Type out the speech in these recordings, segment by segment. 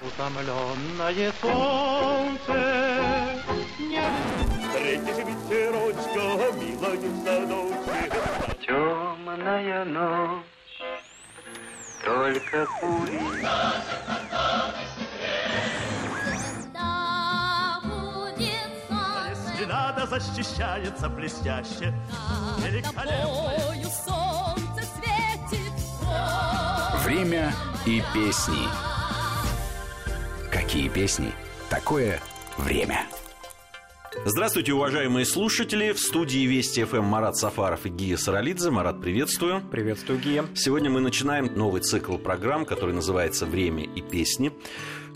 Утомленное солнце не... Встретишь ветерочка, милая в садочке. Темная ночь, только кури. Надо защищается блестяще. Великолепно. солнце светит. Время и песни. Какие песни? Такое время. Здравствуйте, уважаемые слушатели. В студии Вести ФМ Марат Сафаров и Гия Саралидзе. Марат, приветствую. Приветствую, Гия. Сегодня мы начинаем новый цикл программ, который называется «Время и песни».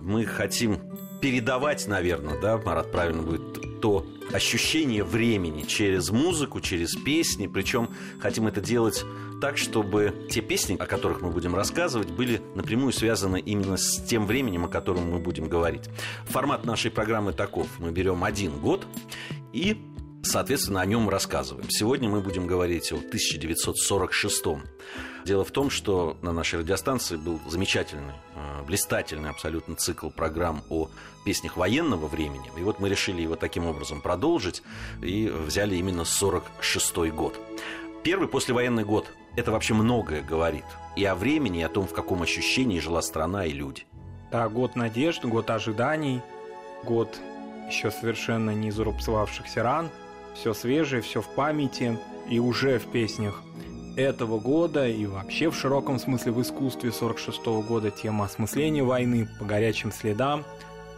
Мы хотим передавать, наверное, да, Марат, правильно будет, то ощущение времени через музыку, через песни. Причем хотим это делать так, чтобы те песни, о которых мы будем рассказывать, были напрямую связаны именно с тем временем, о котором мы будем говорить. Формат нашей программы таков. Мы берем один год и соответственно, о нем рассказываем. Сегодня мы будем говорить о 1946 Дело в том, что на нашей радиостанции был замечательный, э, блистательный абсолютно цикл программ о песнях военного времени. И вот мы решили его таким образом продолжить и взяли именно 46 год. Первый послевоенный год – это вообще многое говорит. И о времени, и о том, в каком ощущении жила страна и люди. Да, год надежд, год ожиданий, год еще совершенно не зарубцевавшихся ран – все свежее, все в памяти и уже в песнях этого года и вообще в широком смысле в искусстве 46 -го года тема осмысления войны по горячим следам,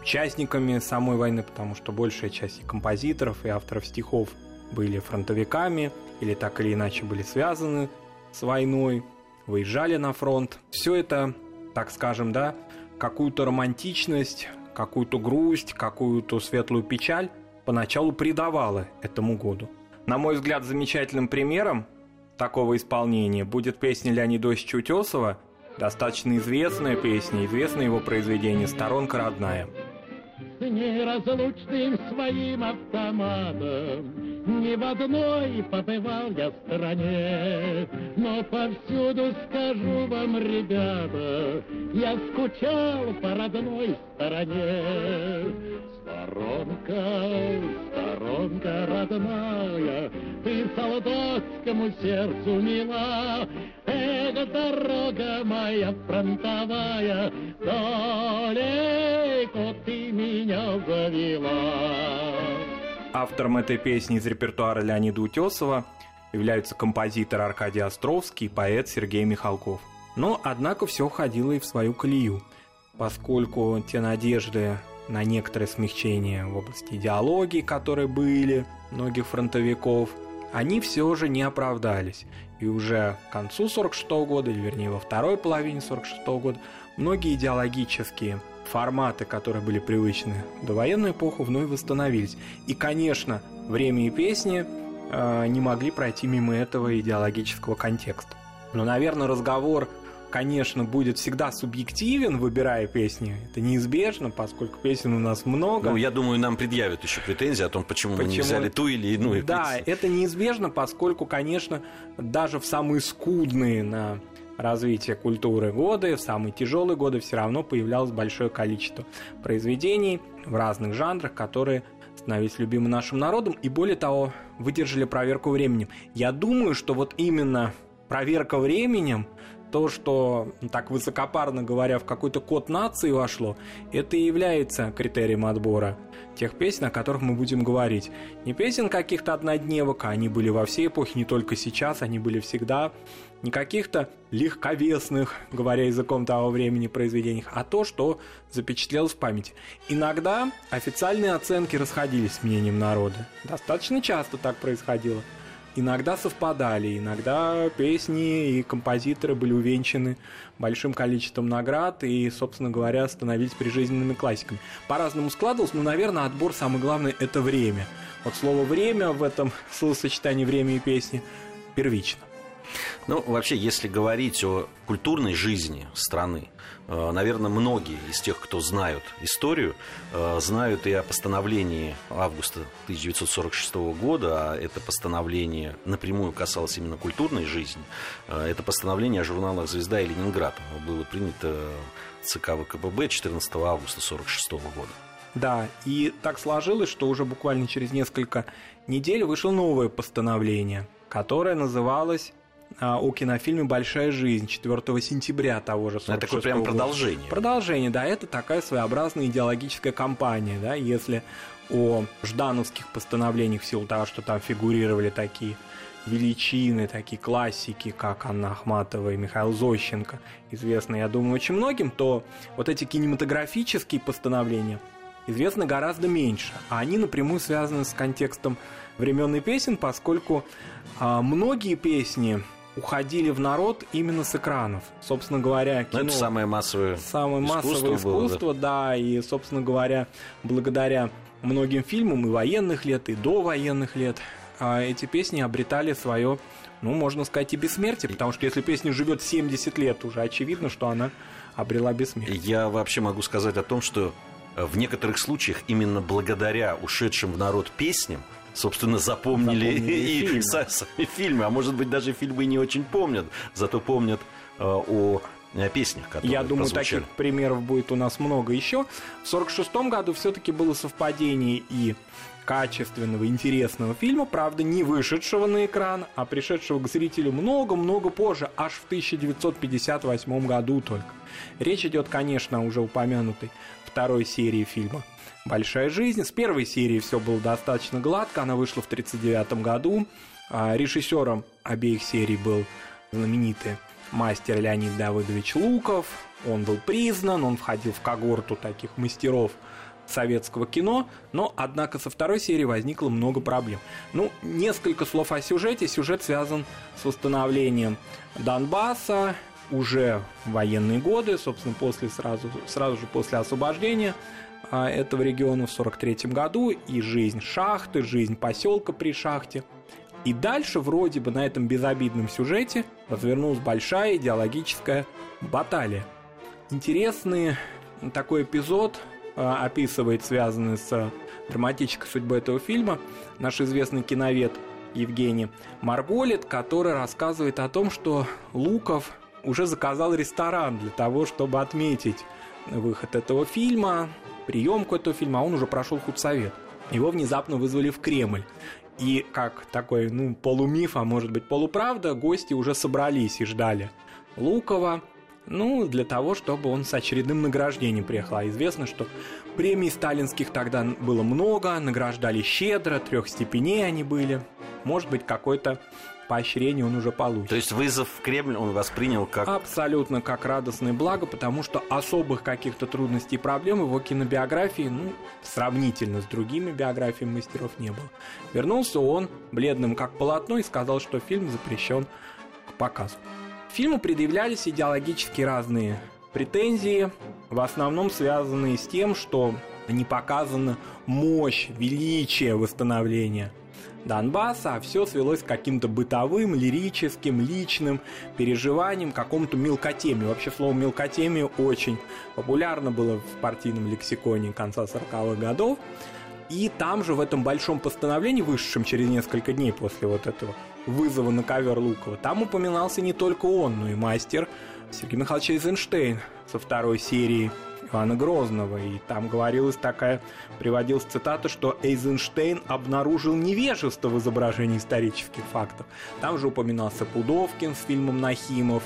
участниками самой войны, потому что большая часть и композиторов, и авторов стихов были фронтовиками или так или иначе были связаны с войной, выезжали на фронт. Все это, так скажем, да, какую-то романтичность, какую-то грусть, какую-то светлую печаль поначалу придавала этому году. На мой взгляд, замечательным примером такого исполнения будет песня Леонида Осича Утесова, достаточно известная песня, известное его произведение «Сторонка родная». С неразлучным своим автоматом. Ни в одной побывал я стране. Но повсюду скажу вам, ребята Я скучал по родной стороне. Сторонка, сторонка родная, Ты солдатскому сердцу мила, Эта дорога моя фронтовая, Далеко ты меня завела. Автором этой песни из репертуара Леонида Утесова являются композитор Аркадий Островский и поэт Сергей Михалков. Но, однако, все входило и в свою колею, поскольку те надежды, на некоторое смягчение в области идеологии, которые были многих фронтовиков, они все же не оправдались. И уже к концу 46 года, или вернее во второй половине 46 года, многие идеологические форматы, которые были привычны до военной эпохи, вновь восстановились. И, конечно, время и песни э, не могли пройти мимо этого идеологического контекста. Но, наверное, разговор конечно, будет всегда субъективен, выбирая песни. Это неизбежно, поскольку песен у нас много. Ну, я думаю, нам предъявят еще претензии о том, почему, почему... мы не взяли ту или иную Да, песню. это неизбежно, поскольку, конечно, даже в самые скудные на развитие культуры годы, в самые тяжелые годы все равно появлялось большое количество произведений в разных жанрах, которые становились любимым нашим народом и, более того, выдержали проверку временем. Я думаю, что вот именно проверка временем то, что, так высокопарно говоря, в какой-то код нации вошло, это и является критерием отбора тех песен, о которых мы будем говорить. Не песен каких-то однодневок, они были во всей эпохе, не только сейчас, они были всегда. Не каких-то легковесных, говоря языком того времени, произведениях, а то, что запечатлелось в памяти. Иногда официальные оценки расходились с мнением народа. Достаточно часто так происходило иногда совпадали, иногда песни и композиторы были увенчаны большим количеством наград и, собственно говоря, становились прижизненными классиками. По-разному складывалось, но, наверное, отбор самое главное – это время. Вот слово «время» в этом словосочетании «время» и «песни» первично. Ну, вообще, если говорить о культурной жизни страны, э, наверное, многие из тех, кто знают историю, э, знают и о постановлении августа 1946 года, а это постановление напрямую касалось именно культурной жизни. Э, это постановление о журналах «Звезда» и «Ленинград». Оно было принято ЦК ВКПБ 14 августа 1946 года. Да, и так сложилось, что уже буквально через несколько недель вышло новое постановление, которое называлось о кинофильме «Большая жизнь» 4 сентября того же 46 Это такое прям продолжение. Продолжение, да, это такая своеобразная идеологическая кампания, да, если о ждановских постановлениях в силу того, что там фигурировали такие величины, такие классики, как Анна Ахматова и Михаил Зощенко, известные, я думаю, очень многим, то вот эти кинематографические постановления известны гораздо меньше, а они напрямую связаны с контекстом времен и песен, поскольку а, многие песни уходили в народ именно с экранов. Собственно говоря, Ну, кино... это самое массовое Самое массовое искусство было, да. искусство, да. и, собственно говоря, благодаря многим фильмам и военных лет, и до военных лет, а, эти песни обретали свое, ну, можно сказать, и бессмертие, потому что если песня живет 70 лет, уже очевидно, что она обрела бессмертие. Я вообще могу сказать о том, что э, в некоторых случаях именно благодаря ушедшим в народ песням собственно, запомнили, Запомнили и фильмы. са- сами фильмы. А может быть, даже фильмы не очень помнят, зато помнят э, о э, песнях, которые Я думаю, прозвучали. таких примеров будет у нас много еще. В 1946 году все-таки было совпадение и качественного, интересного фильма, правда, не вышедшего на экран, а пришедшего к зрителю много-много позже, аж в 1958 году только. Речь идет, конечно, о уже упомянутой второй серии фильма «Большая жизнь». С первой серии все было достаточно гладко, она вышла в 1939 году. А Режиссером обеих серий был знаменитый мастер Леонид Давыдович Луков. Он был признан, он входил в когорту таких мастеров советского кино, но, однако, со второй серии возникло много проблем. Ну, несколько слов о сюжете. Сюжет связан с восстановлением Донбасса уже военные годы, собственно, после, сразу, сразу же после освобождения этого региона в 43 году, и жизнь шахты, жизнь поселка при шахте. И дальше вроде бы на этом безобидном сюжете развернулась большая идеологическая баталия. Интересный такой эпизод э, описывает, связанный с драматической судьбой этого фильма, наш известный киновед Евгений Марголит, который рассказывает о том, что Луков уже заказал ресторан для того, чтобы отметить выход этого фильма, приемку этого фильма, а он уже прошел худсовет. Его внезапно вызвали в Кремль. И как такой, ну, полумиф, а может быть полуправда, гости уже собрались и ждали Лукова, ну, для того, чтобы он с очередным награждением приехал. А известно, что премий сталинских тогда было много, награждали щедро, трех степеней они были. Может быть, какое-то поощрение он уже получит. То есть вызов в Кремль он воспринял как... Абсолютно как радостное благо, потому что особых каких-то трудностей и проблем его кинобиографии, ну, сравнительно с другими биографиями мастеров не было. Вернулся он бледным как полотно и сказал, что фильм запрещен к показу. Фильму предъявлялись идеологически разные претензии, в основном связанные с тем, что не показана мощь, величие восстановления Донбасса, а все свелось к каким-то бытовым, лирическим, личным переживаниям, какому-то мелкотемию. Вообще слово мелкотемия очень популярно было в партийном лексиконе конца 40-х годов. И там же в этом большом постановлении, вышедшем через несколько дней после вот этого вызова на ковер Лукова, там упоминался не только он, но и мастер Сергей Михайлович Эйзенштейн со второй серии Ивана Грозного. И там говорилась такая, приводилась цитата, что Эйзенштейн обнаружил невежество в изображении исторических фактов. Там же упоминался Пудовкин с фильмом «Нахимов»,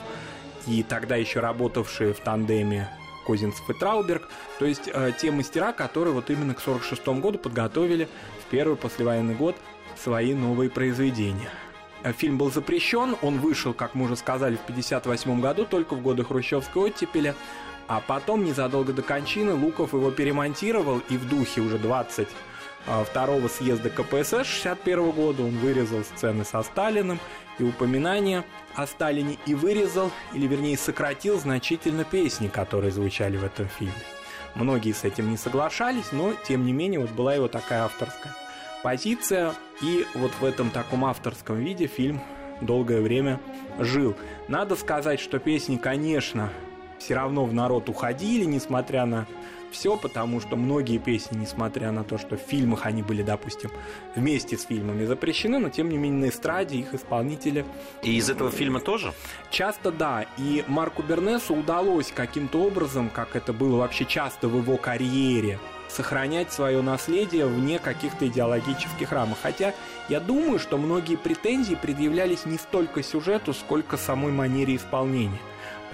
и тогда еще работавшие в тандеме Козинцев и Трауберг, то есть э, те мастера, которые вот именно к 46 году подготовили в первый послевоенный год свои новые произведения. Э, Фильм был запрещен, он вышел, как мы уже сказали, в 1958 году, только в годы хрущевской оттепели, а потом, незадолго до кончины, Луков его перемонтировал, и в духе уже 20 а, второго съезда КПСС 61 года он вырезал сцены со Сталиным и упоминания о Сталине и вырезал, или вернее сократил значительно песни, которые звучали в этом фильме. Многие с этим не соглашались, но тем не менее вот была его такая авторская позиция. И вот в этом таком авторском виде фильм долгое время жил. Надо сказать, что песни, конечно, все равно в народ уходили, несмотря на все, потому что многие песни, несмотря на то, что в фильмах они были, допустим, вместе с фильмами запрещены, но тем не менее на эстраде их исполнители... И из этого фильма тоже? Часто да. И Марку Бернесу удалось каким-то образом, как это было вообще часто в его карьере, сохранять свое наследие вне каких-то идеологических рамок. Хотя я думаю, что многие претензии предъявлялись не столько сюжету, сколько самой манере исполнения.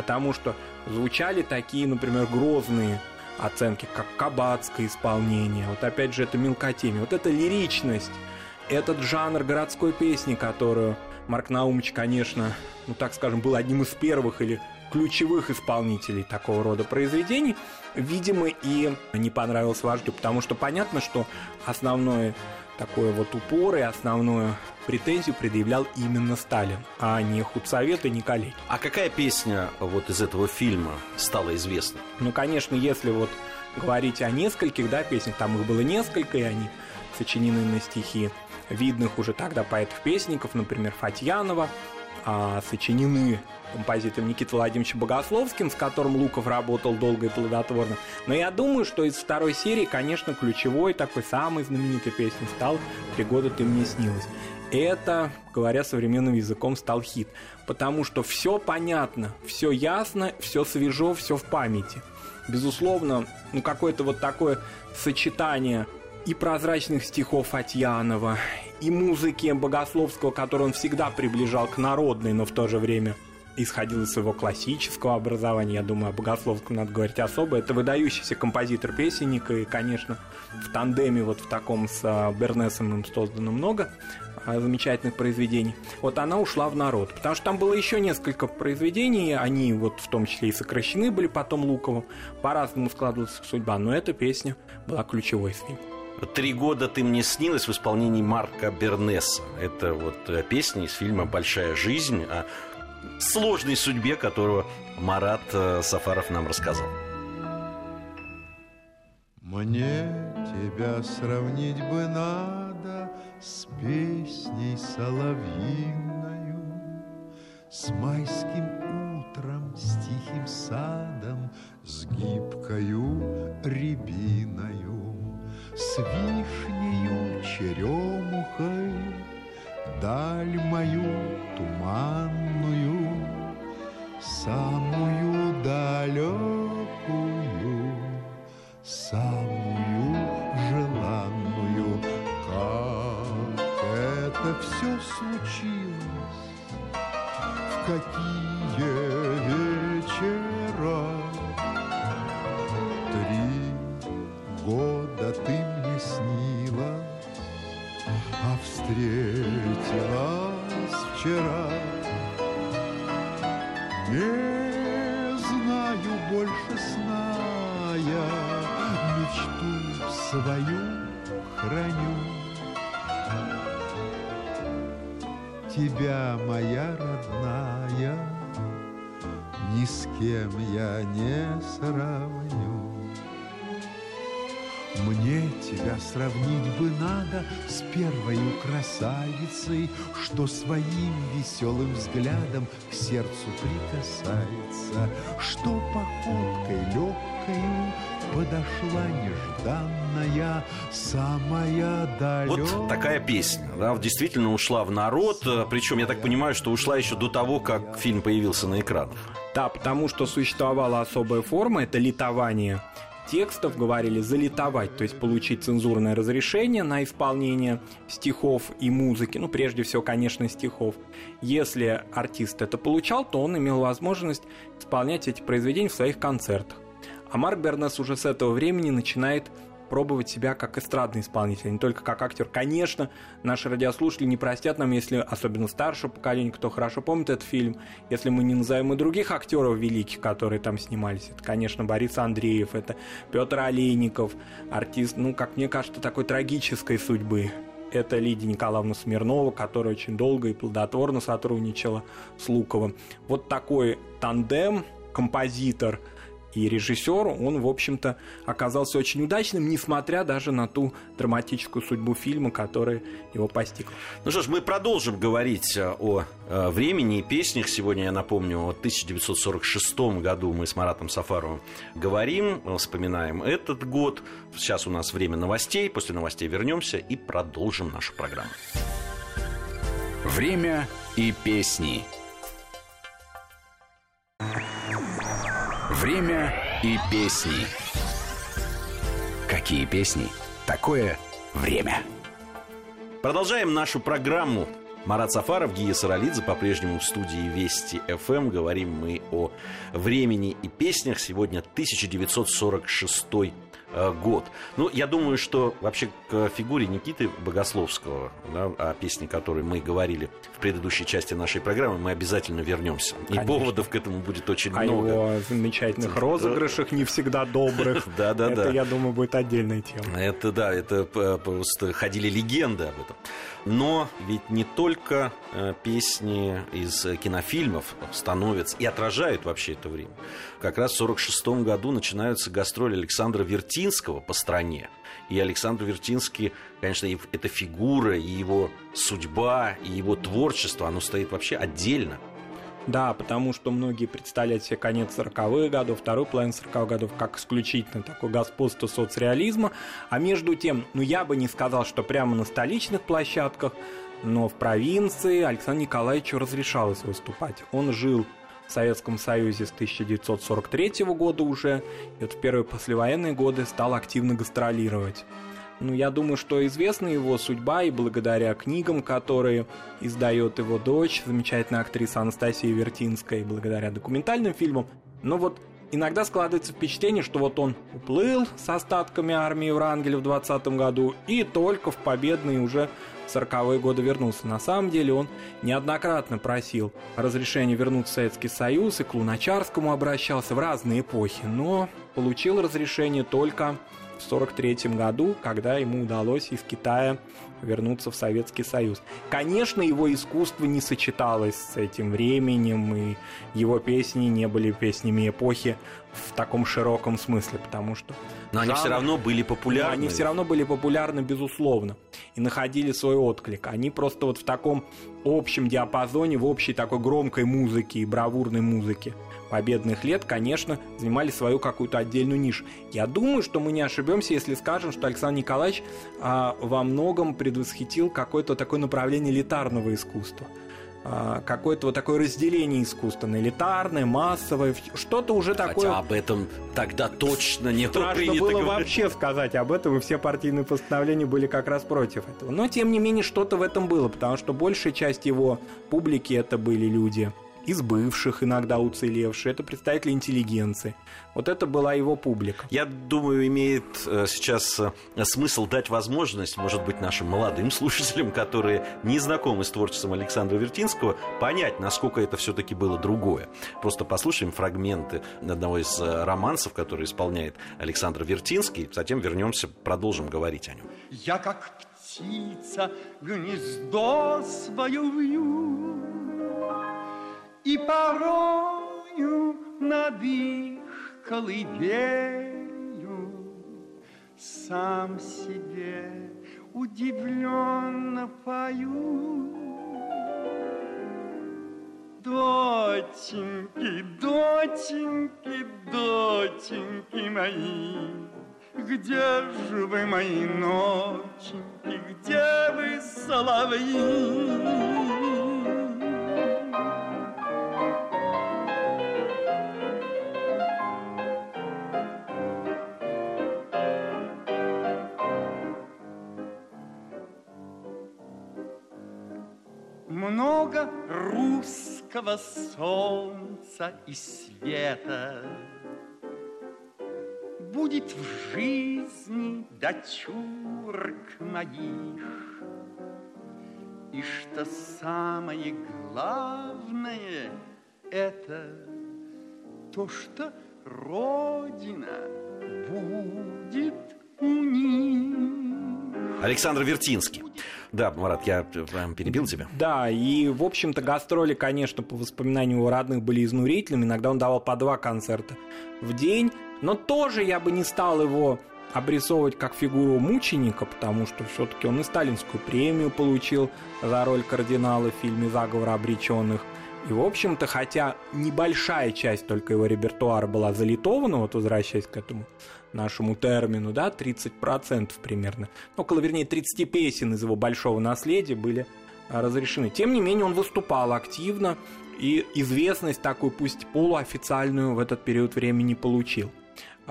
Потому что звучали такие, например, грозные оценки, как кабацкое исполнение, вот опять же это мелкотемие, вот эта лиричность, этот жанр городской песни, которую Марк Наумович, конечно, ну так скажем, был одним из первых или ключевых исполнителей такого рода произведений, видимо, и не понравился вождю, потому что понятно, что основное такое вот упор и основную претензию предъявлял именно Сталин, а не худсовет и не коллеги. А какая песня вот из этого фильма стала известной? Ну, конечно, если вот говорить о нескольких, да, песнях, там их было несколько, и они сочинены на стихи видных уже тогда поэтов-песников, например, Фатьянова, а, сочинены композитором Никитой Владимировичем Богословским, с которым Луков работал долго и плодотворно. Но я думаю, что из второй серии, конечно, ключевой такой самой знаменитой песней стал «Три года ты мне снилась». Это, говоря современным языком, стал хит. Потому что все понятно, все ясно, все свежо, все в памяти. Безусловно, ну какое-то вот такое сочетание и прозрачных стихов Фатьянова, и музыки Богословского, которую он всегда приближал к народной, но в то же время исходил из своего классического образования. Я думаю, о Богословском надо говорить особо. Это выдающийся композитор-песенник, и, конечно, в тандеме вот в таком с а, Бернесом им создано много а, замечательных произведений. Вот она ушла в народ, потому что там было еще несколько произведений, они вот в том числе и сокращены были потом Луковым, по-разному складывалась судьба, но эта песня была ключевой из фильма. «Три года ты мне снилась» в исполнении Марка Бернеса. Это вот э, песня из фильма «Большая жизнь» о сложной судьбе, которую Марат э, Сафаров нам рассказал. Мне тебя сравнить бы надо с песней соловьиною, С майским утром, с тихим садом, С гибкою рябиною, С вишнею, черемухой, Даль мою туманную, Самую далекую, Самую желанную. Как это все случилось, В какие красавицей, Что своим веселым взглядом к сердцу прикасается, Что походкой легкою подошла нежданная, самая далекая. Вот такая песня, да, действительно ушла в народ, причем я так понимаю, что ушла еще до того, как фильм появился на экранах. Да, потому что существовала особая форма, это литование текстов говорили залитовать, то есть получить цензурное разрешение на исполнение стихов и музыки, ну, прежде всего, конечно, стихов. Если артист это получал, то он имел возможность исполнять эти произведения в своих концертах. А Марк Бернес уже с этого времени начинает пробовать себя как эстрадный исполнитель, а не только как актер. Конечно, наши радиослушатели не простят нам, если, особенно старшее поколение, кто хорошо помнит этот фильм, если мы не назовем и других актеров великих, которые там снимались. Это, конечно, Борис Андреев, это Петр Олейников, артист, ну, как мне кажется, такой трагической судьбы. Это Лидия Николаевна Смирнова, которая очень долго и плодотворно сотрудничала с Луковым. Вот такой тандем, композитор – и режиссер, он, в общем-то, оказался очень удачным, несмотря даже на ту драматическую судьбу фильма, которая его постигла. Ну что ж, мы продолжим говорить э, о э, времени и песнях. Сегодня, я напомню, в 1946 году мы с Маратом Сафаровым говорим, э, вспоминаем этот год. Сейчас у нас время новостей. После новостей вернемся и продолжим нашу программу. Время и песни. Время и песни. Какие песни? Такое время. Продолжаем нашу программу. Марат Сафаров, Гия Саралидзе по-прежнему в студии Вести ФМ. Говорим мы о времени и песнях. Сегодня 1946 э, год. Ну, я думаю, что вообще к фигуре Никиты Богословского, да, о песне, которой мы говорили в предыдущей части нашей программы, мы обязательно вернемся. Конечно. И поводов к этому будет очень О много. его замечательных розыгрышах, не всегда добрых. Да-да-да. Это, я думаю, будет отдельная тема. Это да, это просто ходили легенды об этом. Но ведь не только э, песни из кинофильмов становятся и отражают вообще это время. Как раз в 1946 году начинаются гастроли Александра Вертинского по стране. И Александр Вертинский, конечно, эта фигура, и его судьба, и его творчество, оно стоит вообще отдельно. Да, потому что многие представляют себе конец 40-х годов, вторую половину 40-х годов как исключительно такое господство соцреализма. А между тем, ну я бы не сказал, что прямо на столичных площадках, но в провинции Александру Николаевичу разрешалось выступать. Он жил в Советском Союзе с 1943 года уже, и вот в первые послевоенные годы стал активно гастролировать. Ну, я думаю, что известна его судьба и благодаря книгам, которые издает его дочь, замечательная актриса Анастасия Вертинская, и благодаря документальным фильмам. Но вот иногда складывается впечатление, что вот он уплыл с остатками армии Врангеля в 20 году и только в победные уже 40-е годы вернулся. На самом деле он неоднократно просил разрешения вернуться в Советский Союз и к Луначарскому обращался в разные эпохи, но получил разрешение только в 1943 году, когда ему удалось из Китая вернуться в Советский Союз. Конечно, его искусство не сочеталось с этим временем, и его песни не были песнями эпохи в таком широком смысле, потому что... Но они все равно были популярны. они все равно были популярны, безусловно, и находили свой отклик. Они просто вот в таком общем диапазоне, в общей такой громкой музыке и бравурной музыке победных лет, конечно, занимали свою какую-то отдельную нишу. Я думаю, что мы не ошибемся, если скажем, что Александр Николаевич а, во многом предвосхитил какое-то такое направление элитарного искусства. А, какое-то вот такое разделение искусства на элитарное, массовое, что-то уже такое... Хотя об этом тогда точно не Страшно было говорить. вообще сказать об этом, и все партийные постановления были как раз против этого. Но, тем не менее, что-то в этом было, потому что большая часть его публики это были люди из бывших, иногда уцелевшие, это представители интеллигенции. Вот это была его публика. Я думаю, имеет э, сейчас э, смысл дать возможность, может быть, нашим молодым слушателям, которые не знакомы с творчеством Александра Вертинского, понять, насколько это все-таки было другое. Просто послушаем фрагменты одного из э, романсов, который исполняет Александр Вертинский, затем вернемся, продолжим говорить о нем. Я, как птица, гнездо свое вью, И порою над их колыбелью Сам себе удивленно пою. Доченьки, доченьки, доченьки мои, Где же вы, мои ноченьки, где вы, соловьи? Солнца и света. Будет в жизни дочурок моих. И что самое главное Это то, что Родина будет у них Александр Вертинский. Да, Марат, я прям перебил тебя. Да, и, в общем-то, гастроли, конечно, по воспоминаниям его родных были изнурительными. Иногда он давал по два концерта в день. Но тоже я бы не стал его обрисовывать как фигуру мученика, потому что все-таки он и сталинскую премию получил за роль кардинала в фильме «Заговор обреченных». И, в общем-то, хотя небольшая часть только его репертуара была залитована, вот возвращаясь к этому нашему термину, да, 30% примерно, около, вернее, 30 песен из его большого наследия были а, разрешены. Тем не менее, он выступал активно, и известность такую, пусть полуофициальную, в этот период времени получил.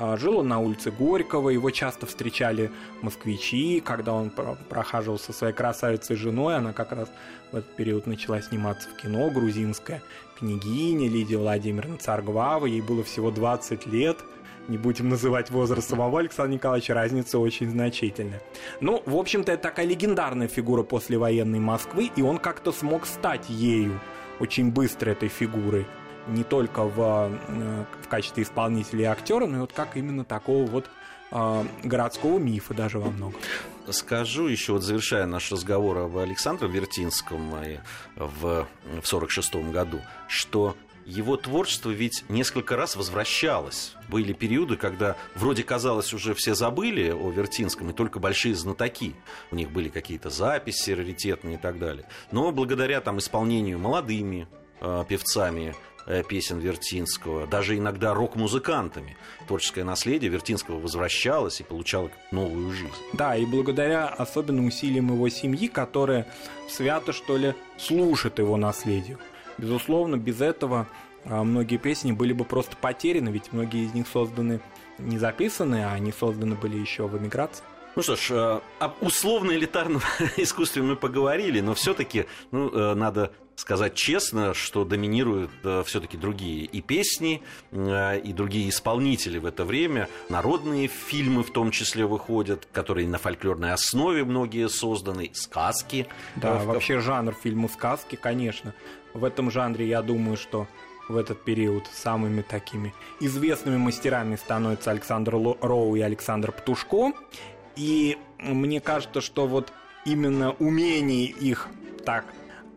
А, жил он на улице Горького, его часто встречали москвичи, когда он прохаживал со своей красавицей женой, она как раз в этот период начала сниматься в кино, грузинская княгиня Лидия Владимировна Царгвава, ей было всего 20 лет, не будем называть возраст самого Александра Николаевича, разница очень значительная. Ну, в общем-то, это такая легендарная фигура послевоенной Москвы, и он как-то смог стать ею очень быстро этой фигурой не только в, э, в качестве исполнителя и актера, но и вот как именно такого вот э, городского мифа даже во многом. Скажу еще, вот завершая наш разговор об Александре Вертинском в 1946 году, что его творчество ведь несколько раз возвращалось. Были периоды, когда вроде казалось уже все забыли о Вертинском, и только большие знатоки. У них были какие-то записи раритетные и так далее. Но благодаря там исполнению молодыми э, певцами песен Вертинского, даже иногда рок-музыкантами. Творческое наследие Вертинского возвращалось и получало новую жизнь. Да, и благодаря особенным усилиям его семьи, которая свято, что ли, слушает его наследию. Безусловно, без этого а, многие песни были бы просто потеряны, ведь многие из них созданы не записаны, а они созданы были еще в эмиграции. Ну что ж, э, об условно-элитарном искусстве мы поговорили, но все-таки ну, э, надо сказать честно, что доминируют э, все-таки другие и песни, и другие исполнители в это время. Народные фильмы в том числе выходят, которые на фольклорной основе многие созданы, сказки. Да, вообще жанр фильма сказки, конечно. В этом жанре, я думаю, что в этот период самыми такими известными мастерами становятся Александр Роу и Александр Птушко. И мне кажется, что вот именно умение их так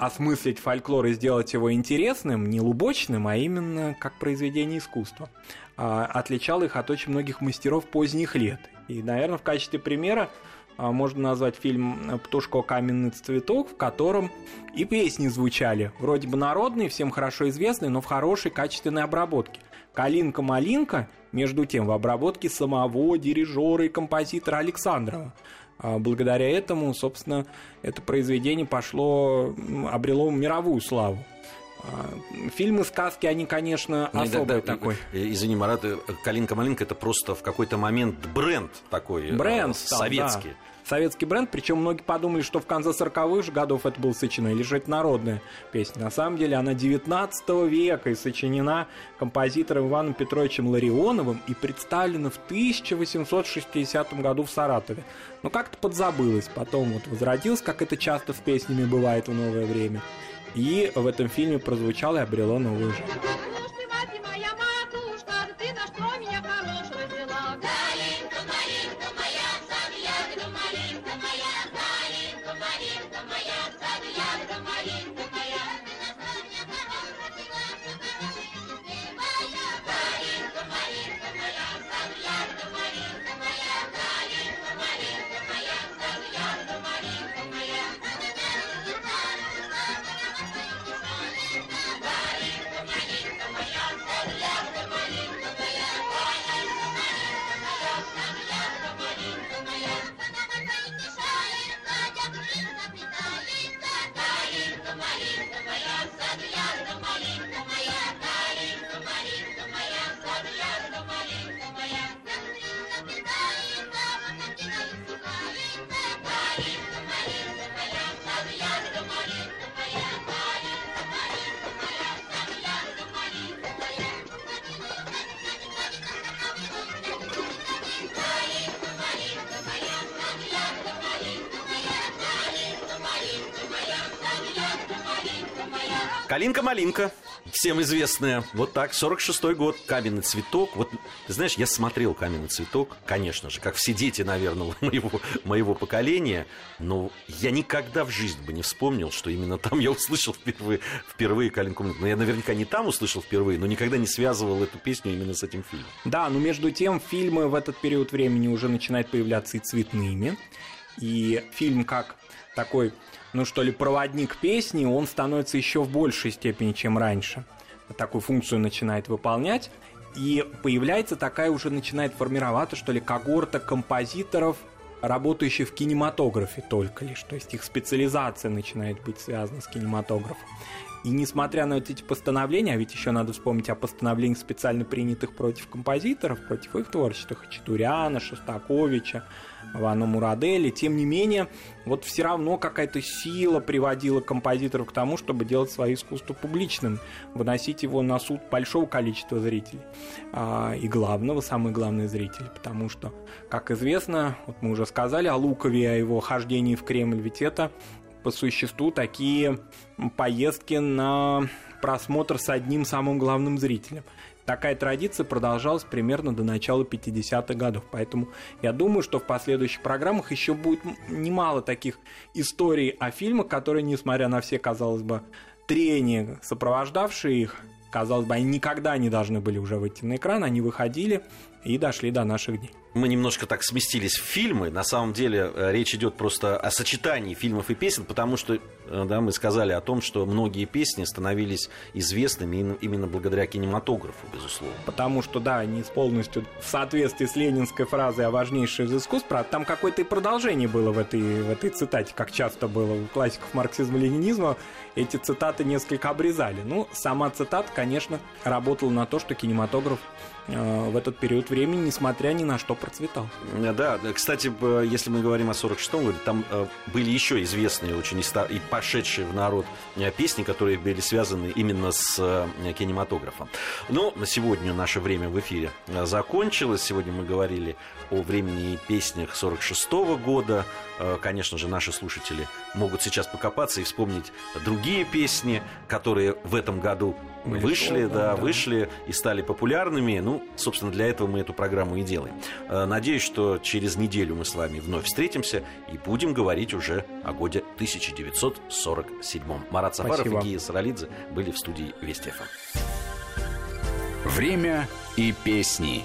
осмыслить фольклор и сделать его интересным, не лубочным, а именно как произведение искусства, а, отличал их от очень многих мастеров поздних лет. И, наверное, в качестве примера а, можно назвать фильм «Птушко каменный цветок», в котором и песни звучали, вроде бы народные, всем хорошо известные, но в хорошей качественной обработке – «Калинка-малинка», между тем, в обработке самого дирижера и композитора Александрова. А благодаря этому, собственно, это произведение пошло, обрело мировую славу. А, фильмы, сказки, они, конечно, ну, особый да, такой. Извини, Марат, э, «Калинка-малинка» — это просто в какой-то момент бренд такой э, бренд стал, советский. Да советский бренд, причем многие подумали, что в конце 40-х же годов это было сочинено, или же это народная песня. На самом деле она 19 века и сочинена композитором Иваном Петровичем Ларионовым и представлена в 1860 году в Саратове. Но как-то подзабылась, потом вот возродилась, как это часто с песнями бывает в новое время. И в этом фильме прозвучало и обрело новую жизнь. Калинка-малинка. Всем известная. Вот так, 46-й год, «Каменный цветок». Вот, знаешь, я смотрел «Каменный цветок», конечно же, как все дети, наверное, моего, моего поколения, но я никогда в жизни бы не вспомнил, что именно там я услышал впервые, впервые «Калинку». Ну, я наверняка не там услышал впервые, но никогда не связывал эту песню именно с этим фильмом. Да, но между тем фильмы в этот период времени уже начинают появляться и цветными. И фильм как такой ну что ли, проводник песни, он становится еще в большей степени, чем раньше. Такую функцию начинает выполнять. И появляется такая уже начинает формироваться, что ли, когорта композиторов, работающих в кинематографе только лишь. То есть их специализация начинает быть связана с кинематографом. И несмотря на вот эти постановления, а ведь еще надо вспомнить о постановлениях специально принятых против композиторов, против их творчества, Хачатуряна, Шостаковича, Вану Мурадели, тем не менее, вот все равно какая-то сила приводила композиторов к тому, чтобы делать свое искусство публичным, выносить его на суд большого количества зрителей. А, и главного, самый главный зритель, потому что, как известно, вот мы уже сказали о Лукове, о его хождении в Кремль, ведь это по существу такие поездки на просмотр с одним самым главным зрителем. Такая традиция продолжалась примерно до начала 50-х годов. Поэтому я думаю, что в последующих программах еще будет немало таких историй о фильмах, которые, несмотря на все, казалось бы, трения, сопровождавшие их, казалось бы, они никогда не должны были уже выйти на экран, они выходили и дошли до наших дней мы немножко так сместились в фильмы. На самом деле э, речь идет просто о сочетании фильмов и песен, потому что э, да, мы сказали о том, что многие песни становились известными именно благодаря кинематографу, безусловно. Потому что, да, они полностью в соответствии с ленинской фразой о важнейшей из искусств, правда, там какое-то и продолжение было в этой, в этой цитате, как часто было у классиков марксизма-ленинизма, эти цитаты несколько обрезали. Ну, сама цитата, конечно, работала на то, что кинематограф Э, в этот период времени, несмотря ни на что, процветал. Да, кстати, если мы говорим о 46-м году, там э, были еще известные очень и пошедшие в народ э, песни, которые были связаны именно с кинематографом. Но на сегодня наше время в эфире закончилось. Сегодня мы говорили о времени и песнях 46 -го года. Конечно же, наши слушатели могут сейчас покопаться и вспомнить другие песни, которые в этом году вышли, да, да, вышли и стали популярными. Ну, собственно, для этого мы эту программу и делаем. Э, надеюсь, что через неделю мы с вами вновь встретимся и будем говорить уже о годе 1947. Марат Сафаров Спасибо. и Гия Саралидзе были в студии Вести ФМ. Время и песни.